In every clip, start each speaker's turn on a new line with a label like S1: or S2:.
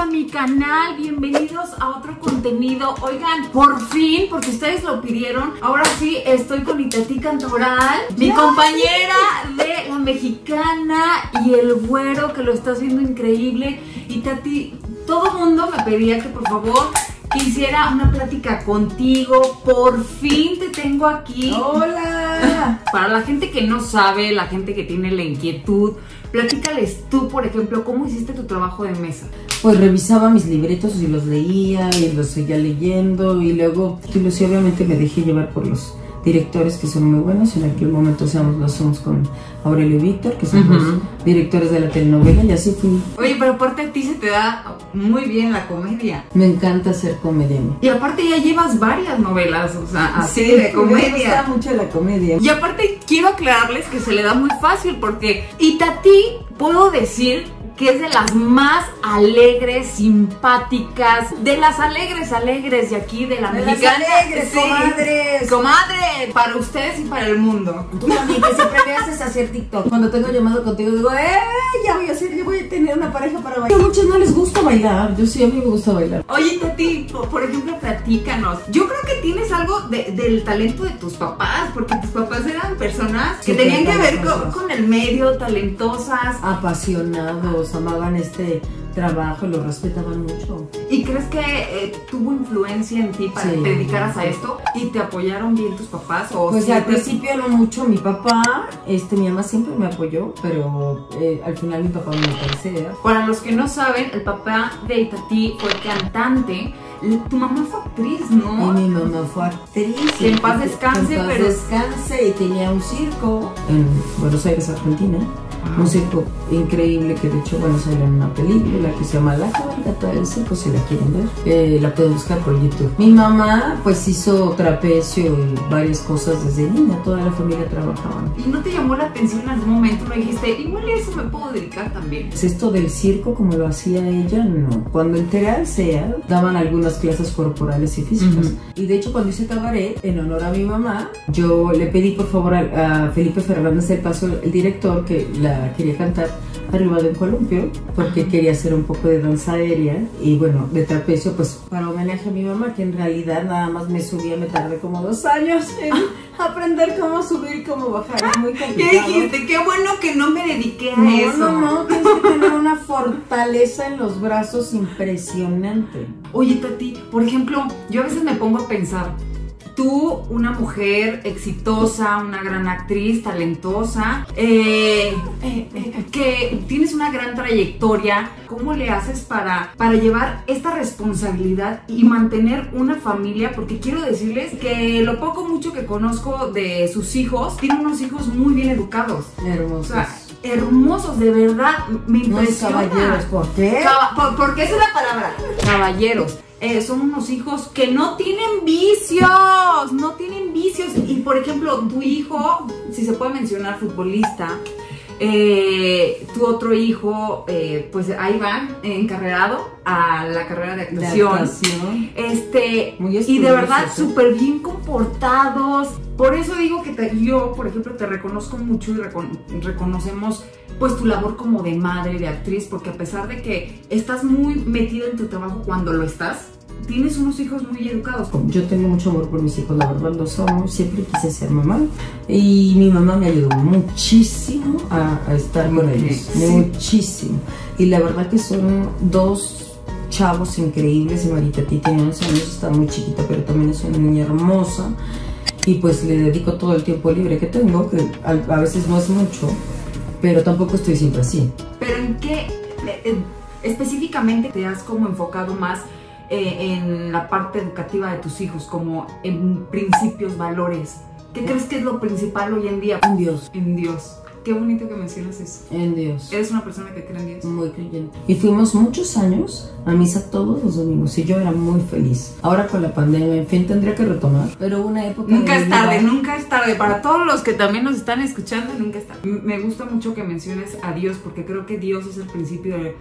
S1: a mi canal, bienvenidos a otro contenido. Oigan, por fin, porque ustedes lo pidieron, ahora sí estoy con Itatí Cantoral, mi compañera de la mexicana y el güero que lo está haciendo increíble. Itati, todo mundo me pedía que por favor quisiera una plática contigo. Por fin te tengo aquí.
S2: Hola.
S1: Para la gente que no sabe, la gente que tiene la inquietud, platícales tú, por ejemplo, cómo hiciste tu trabajo de mesa.
S2: Pues revisaba mis libretos y los leía y los seguía leyendo y luego, y sí, obviamente me dejé llevar por los directores que son muy buenos. En aquel momento hacíamos, lo hacemos con Aurelio y Víctor, que son los directores de la telenovela y así fui.
S1: Oye, pero aparte a ti se te da muy bien la comedia.
S2: Me encanta hacer comedia. a mí.
S1: Y aparte ya llevas varias novelas, o sea, así
S2: Sí,
S1: de
S2: Me gusta
S1: comedia.
S2: mucho la comedia.
S1: Y aparte quiero aclararles que se le da muy fácil porque Itati puedo decir que es de las más alegres, simpáticas, de las alegres, alegres de aquí, de la
S2: De las
S1: mexicana.
S2: alegres, comadres.
S1: Comadre, para ustedes y para el mundo.
S2: Tú también que siempre me haces hacer TikTok. Cuando tengo llamado contigo digo, ¡eh! Ya voy a hacer, ya voy a tener una pareja para bailar. A muchos no les gusta bailar. Yo sí, a mí me gusta bailar.
S1: Oye, Tati, por, ejemplo, platícanos. Yo creo que tienes algo de- del talento de tus papás, porque tus papás eran personas que tenían que ver con, con el medio, talentosas.
S2: Apasionados, amaban este trabajo, lo respetaban mucho.
S1: ¿Y crees que eh, tuvo influencia en ti para
S2: Sí.
S1: que te dedicaras a esto? ¿Y te apoyaron bien tus papás? ¿O
S2: Pues
S1: sí
S2: al principio no mucho mi papá, este mi mamá siempre me apoyó, pero eh, al final mi papá me parece,
S1: Para los que no saben, el papá de Itatí fue cantante. Tu mamá fue actriz,
S2: Y
S1: ¿no?
S2: mi mamá fue actriz.
S1: Que en paz descanse,
S2: Que en paz
S1: pero-
S2: descanse y tenía un circo en Buenos Aires, Argentina. Un circo increíble que de hecho, bueno, salió en una película que se llama La cabalgata del circo, si la quieren ver. Eh, la pueden buscar por YouTube. Mi mamá pues hizo trapecio y varias cosas desde niña, toda la familia trabajaba.
S1: ¿Y no te llamó la atención en algún momento? ¿No dijiste, igual a eso me puedo dedicar también?
S2: Pues esto del circo como lo hacía ella, no. Cuando entré al CEA, daban algunas clases corporales y físicas.
S1: Ujú.
S2: Y de hecho cuando hice cabaret, en honor a mi mamá, yo le pedí por favor a, a Felipe Fernández del Paso, el director, que la quería cantar arriba de un columpio, porque quería hacer un poco de danza aérea y bueno, de trapecio, pues para homenaje a mi mamá, que en realidad nada más me subía, me tardé como dos años en aprender cómo subir y cómo bajar. Es muy
S1: ¿Qué dijiste? Qué bueno que no me dediqué a
S2: No,
S1: eso.
S2: no, no, tienes que tener una fortaleza en los brazos impresionante.
S1: Oye, Tati, por ejemplo, yo a veces me pongo a pensar, tú, una mujer exitosa, una gran actriz, talentosa, eh, eh, eh, que tienes una gran trayectoria, ¿cómo le haces para, para llevar esta responsabilidad y mantener una familia? Porque quiero decirles que lo poco mucho que conozco de sus hijos, tienen unos hijos muy bien educados. O
S2: Hermosos.
S1: sea, hermosos, de verdad, me impresiona.
S2: caballeros, ¿por qué?
S1: Porque esa es la palabra. Caballeros. Eh, son unos hijos que no tienen vicios, no tienen vicios. Y por ejemplo, tu hijo, si se puede mencionar futbolista, eh, tu otro hijo, eh, pues ahí va, encarrerado a la carrera de
S2: De
S1: actuación. Este,
S2: Muy
S1: y de verdad súper bien comportados. Por eso digo que te- yo, por ejemplo, te reconozco mucho y recon- reconocemos pues tu labor como de madre, de actriz, porque a pesar de que estás muy metida en tu trabajo cuando lo estás, tienes unos hijos muy educados.
S2: Yo tengo mucho amor por mis hijos, la verdad los amo, siempre quise ser mamá y mi mamá me ayudó muchísimo a, a estar con ellos,
S1: sí.
S2: muchísimo. Y la verdad que son dos chavos increíbles, y Marita Titi tiene 11 años, está muy chiquita, pero también es una niña hermosa y pues le dedico todo el tiempo libre que tengo, que a, a veces no es mucho, pero tampoco estoy siempre así.
S1: Pero en qué eh, eh, específicamente te has como enfocado más eh, en la parte educativa de tus hijos, como en principios, valores. ¿Qué crees que es lo principal hoy en día?
S2: En Dios,
S1: En Dios. Qué bonito que mencionas eso.
S2: en Dios.
S1: Eres una persona que cree en Dios.
S2: Muy creyente. Y fuimos muchos años a misa todos los domingos y yo era muy feliz. Ahora con la pandemia, en fin, tendría que retomar. Pero una época.
S1: Nunca es tarde,
S2: vida-
S1: nunca es tarde. Para todos los que también nos están escuchando, nunca es tarde. Me gusta mucho que menciones a Dios porque creo que Dios es el principio de,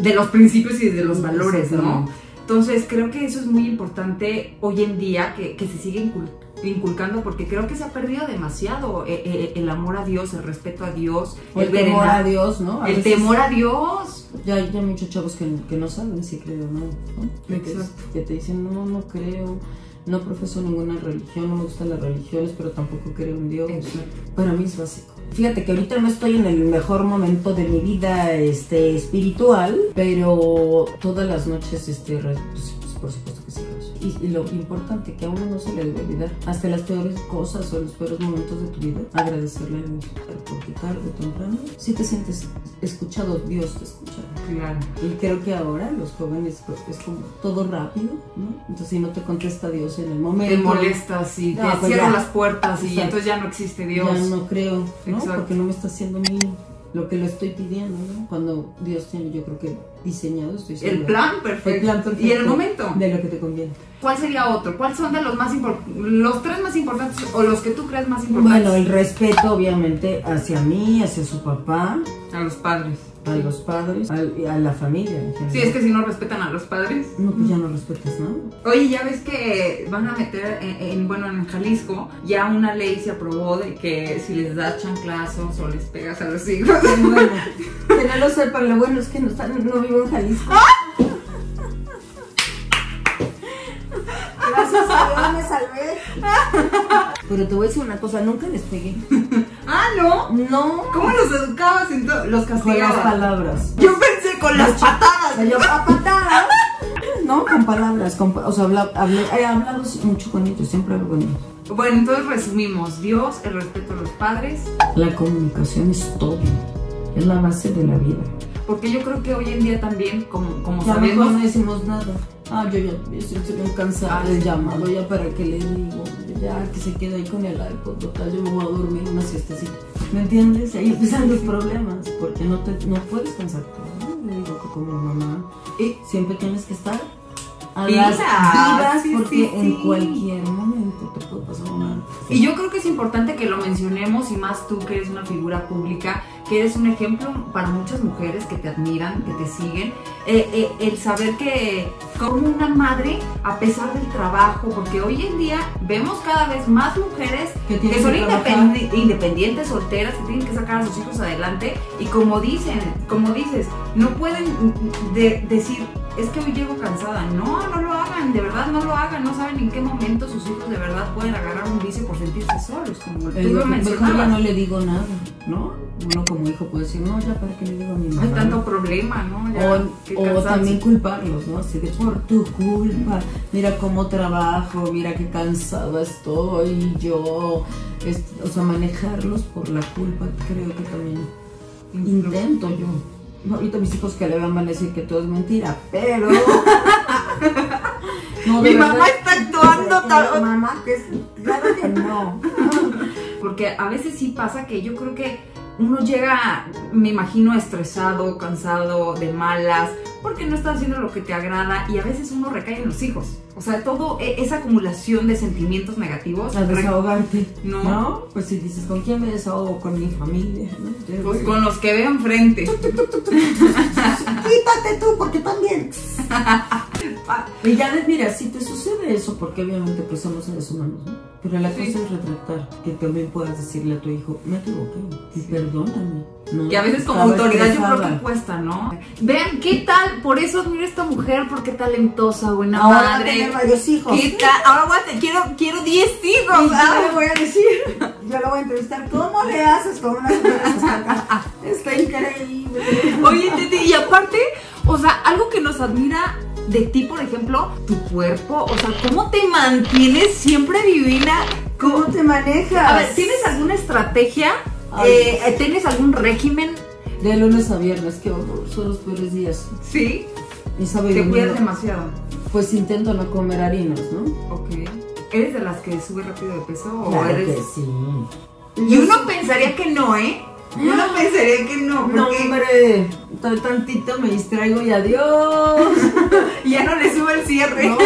S1: de los principios y de los valores, ¿no? Entonces creo que eso es muy importante hoy en día que, que se sigue incul- inculcando porque creo que se ha perdido demasiado eh, eh, el amor a Dios, el respeto a Dios,
S2: el
S1: en
S2: temor a Dios, ¿no? A
S1: el temor a Dios.
S2: Ya hay ya hay muchos chavos que, que no saben si creo o no. ¿no?
S1: Exacto.
S2: que te dicen, no, no creo, no profeso ninguna religión, no me gustan las religiones, pero tampoco creo en Dios.
S1: Exacto.
S2: Para mí es básico. Fíjate que ahorita no estoy en el mejor momento de mi vida este, espiritual, pero todas las noches, este, pues, pues, por supuesto. Y, lo importante que a uno no se le debe olvidar, hasta las peores cosas o los peores momentos de tu vida, agradecerle a Dios, porque tarde o temprano, si te sientes escuchado, Dios te escucha.
S1: Claro.
S2: Y creo que ahora los jóvenes pues, es como todo rápido, ¿no? Entonces si no te contesta Dios en el momento,
S1: Te molestas y
S2: No,
S1: te
S2: pues
S1: cierran
S2: ya.
S1: las puertas y
S2: Exacto.
S1: entonces ya no existe Dios.
S2: ya no creo, ¿no?
S1: Exacto.
S2: Porque no me está haciendo mí lo que le estoy pidiendo, ¿no? Cuando Dios tiene, yo creo que diseñado, estoy
S1: El
S2: segura,
S1: plan perfecto.
S2: el plan perfecto
S1: Y el momento.
S2: de lo que te conviene.
S1: ¿Cuál sería otro? ¿Cuáles son de los más importantes? Los tres más importantes o los que tú crees más importantes?
S2: Bueno, el respeto obviamente hacia mí, hacia su papá,
S1: A los padres.
S2: A los padres, a, la familia en general.
S1: Sí, es que si no respetan a los padres.
S2: No, pues ya no respetas nada.
S1: Oye, ya ves que van a meter en, en- bueno, en Jalisco ya una ley se aprobó de que si les das chanclazos o les pegas a los hijos.
S2: Bueno, que no lo sepan, lo bueno es que no, están, no vivo en Jalisco. Gracias a Dios me salvé. Pero te voy a decir una cosa, nunca les pegué.
S1: Ah, ¿no?
S2: No.
S1: ¿Cómo los educabas? en to- los
S2: Con las
S1: castigabas?
S2: palabras.
S1: Yo pensé con las patadas.
S2: O sea, yo a patadas. No, con palabras. Con, o sea, habla- hablé- he hablado mucho con ellos, siempre hablo con ellos.
S1: Bueno, entonces resumimos. Dios, el respeto a los padres.
S2: La comunicación es todo. Es la base de la vida.
S1: Porque yo creo que hoy en día también, como, sabemos,
S2: no decimos nada. Ah, yo ya estoy, cansada
S1: Ah,
S2: del
S1: sí.
S2: llamado, ya para qué le digo, ya que se quede ahí con el iPod, total, yo me voy a dormir una siestecita. ¿Me entiendes? Ahí empiezan los problemas, porque no te no puedes pensar todo. ¿no? Le digo que como mamá,
S1: Y-
S2: siempre tienes que estar a vivas,
S1: sí,
S2: porque
S1: sí,
S2: en
S1: sí.
S2: cualquier momento te puede pasar una.
S1: Y yo creo que es importante que lo mencionemos y más tú que eres una figura pública, que eres un ejemplo para muchas mujeres que te admiran, que te siguen, eh, eh, el saber que como una madre, a pesar del trabajo, porque hoy en día vemos cada vez más mujeres
S2: Que
S1: son
S2: que trabajar.
S1: independi- independientes, solteras, que tienen que sacar a sus hijos adelante y como dicen, como dices, no pueden de- decir, es que hoy llego cansada. No, no lo hagan, de verdad no lo hagan, no saben en qué momento sus hijos de verdad pueden agarrar un vicio por sentirse solos, como tú lo mencionabas.
S2: no le digo nada, ¿no? Uno como hijo puede decir, no, ya para qué le digo a mi mamá.
S1: Hay tanto problema, ¿no? Ya,
S2: O, también culparlos, ¿no? Así de por tu culpa, mira cómo trabajo, mira qué cansada estoy, yo, es- o sea, manejarlos por la culpa, creo que también intento yo. Ahorita mis hijos que le van a decir que todo es mentira, pero... No,
S1: Mi
S2: verdad-
S1: mamá está actuando tal-
S2: Mamá, que es, claro que no.
S1: Porque a veces sí pasa que yo creo que uno llega, me imagino, estresado, cansado, de malas, porque no está haciendo lo que te agrada y a veces uno recae en los hijos. O sea, todo e- esa acumulación de sentimientos negativos.
S2: A
S1: re-
S2: desahogarte.
S1: No.
S2: Pues si dices, ¿con quién me desahogo? Con mi familia, ¿no?
S1: Pues con los que veo enfrente.
S2: Quítate tú, porque también. y ya mira, si te sucede eso, porque obviamente pues somos seres humanos, ¿no? Pero la
S1: Sí.
S2: cosa es retratar, que también puedas decirle a tu hijo, me equivoqué, y perdóname. ¿no?
S1: Y a veces como autoridad yo creo que cuesta, ¿no? Vean, ¿qué tal? Por eso admiro a esta mujer, porque talentosa, buena
S2: Ahora
S1: madre.
S2: tener varios hijos.
S1: ¿Qué tal? Ahora voy a quiero, quiero 10 hijos.
S2: Y yo
S1: ah.
S2: le voy a decir, yo lo voy a entrevistar, ¿cómo le haces con una mujer Está increíble.
S1: Oye, Tete, y aparte, o sea, algo que nos admira de ti, por ejemplo, tu cuerpo, o sea, cómo te mantienes siempre divina.
S2: ¿Cómo te manejas?
S1: A ver, ¿tienes alguna estrategia?
S2: Ay.
S1: Eh, ¿Tienes algún régimen?
S2: De lunes a viernes, horror, son los peores días.
S1: Sí.
S2: Y sabe
S1: Te cuidas demasiado.
S2: Pues intento no comer harinas, ¿no?
S1: Ok. ¿Eres de las que sube rápido de peso o
S2: Claro
S1: eres.?
S2: que sí.
S1: Y uno pensaría que no, ¿eh? Uno pensaría que no,
S2: No,
S1: porque
S2: hombre, tan- tantito me distraigo y adiós.
S1: ya no le sube el cierre.
S2: No.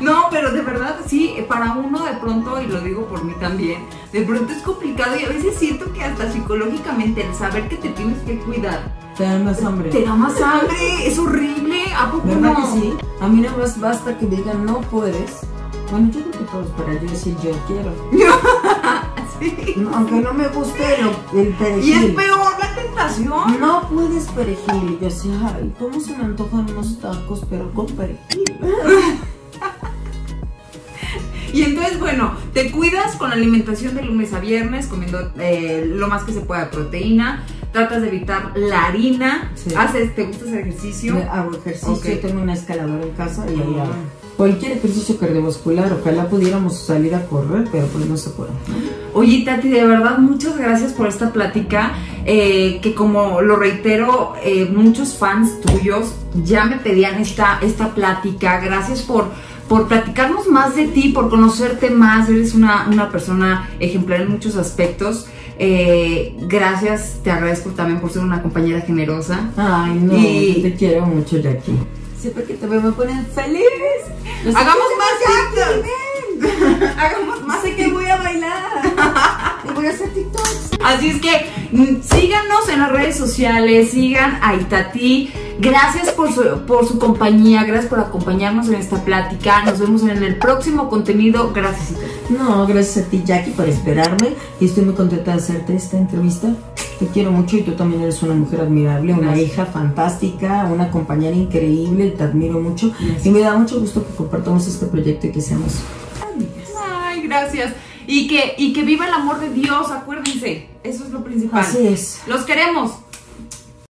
S1: No, pero de verdad, sí, para uno de pronto, y lo digo por mí también, de pronto es complicado y a veces siento que hasta psicológicamente el saber que te tienes que cuidar
S2: Te da más hambre.
S1: te da más hambre, es horrible. ¿A poco
S2: ¿Verdad
S1: no?
S2: que sí? A mí nada más basta que digan no puedes. Bueno, yo creo que todos para yo decir yo quiero.
S1: Sí.
S2: No, aunque no me guste lo- el
S1: Y
S2: perejil.
S1: es peor la tentación.
S2: No puedes perejil. Y yo decía, ay, ¿cómo se me antojan unos tacos, pero con perejil?
S1: Y entonces, bueno, te cuidas con la alimentación de lunes a viernes, comiendo eh, lo más que se pueda de proteína. Tratas de evitar la harina.
S2: Sí.
S1: Haces, ¿Te gusta hacer ejercicio?
S2: Me Hago ejercicio,
S1: Ok.
S2: tengo una escaladora en casa y ahí
S1: Ah.
S2: hago. Cualquier ejercicio cardiovascular, ojalá pudiéramos salir a correr, pero pues no se puede.
S1: Oye, Tati, de verdad, muchas gracias por esta plática. eh, que como lo reitero, eh, muchos fans tuyos ya me pedían esta, esta plática. Gracias por, por platicarnos más de ti, por conocerte más. Eres una, una persona ejemplar en muchos aspectos. Eh, gracias, te agradezco también por ser una compañera generosa.
S2: Ay, no,
S1: Y-
S2: yo te quiero mucho, Jackie. Siempre que te veo me ponen feliz.
S1: Hagamos más TikToks. Hagamos más
S2: Sé que voy a bailar. Voy a hacer TikToks.
S1: Así es que mm, síganos en las redes sociales, sigan a Itati. Gracias por su, por su compañía, gracias por acompañarnos en esta plática. Nos vemos en el próximo contenido. Gracias, Itati.
S2: No, gracias a ti, Jackie, por esperarme. Y estoy muy contenta de hacerte esta entrevista. Te quiero mucho y tú también eres una mujer admirable, una
S1: Gracias.
S2: hija fantástica, una compañera increíble. Te admiro mucho.
S1: Gracias.
S2: Y me da mucho gusto que compartamos este proyecto y que seamos amigas.
S1: Ay, gracias. Y que, y que viva el amor de Dios, acuérdense. Eso es lo principal.
S2: Así es.
S1: Los queremos.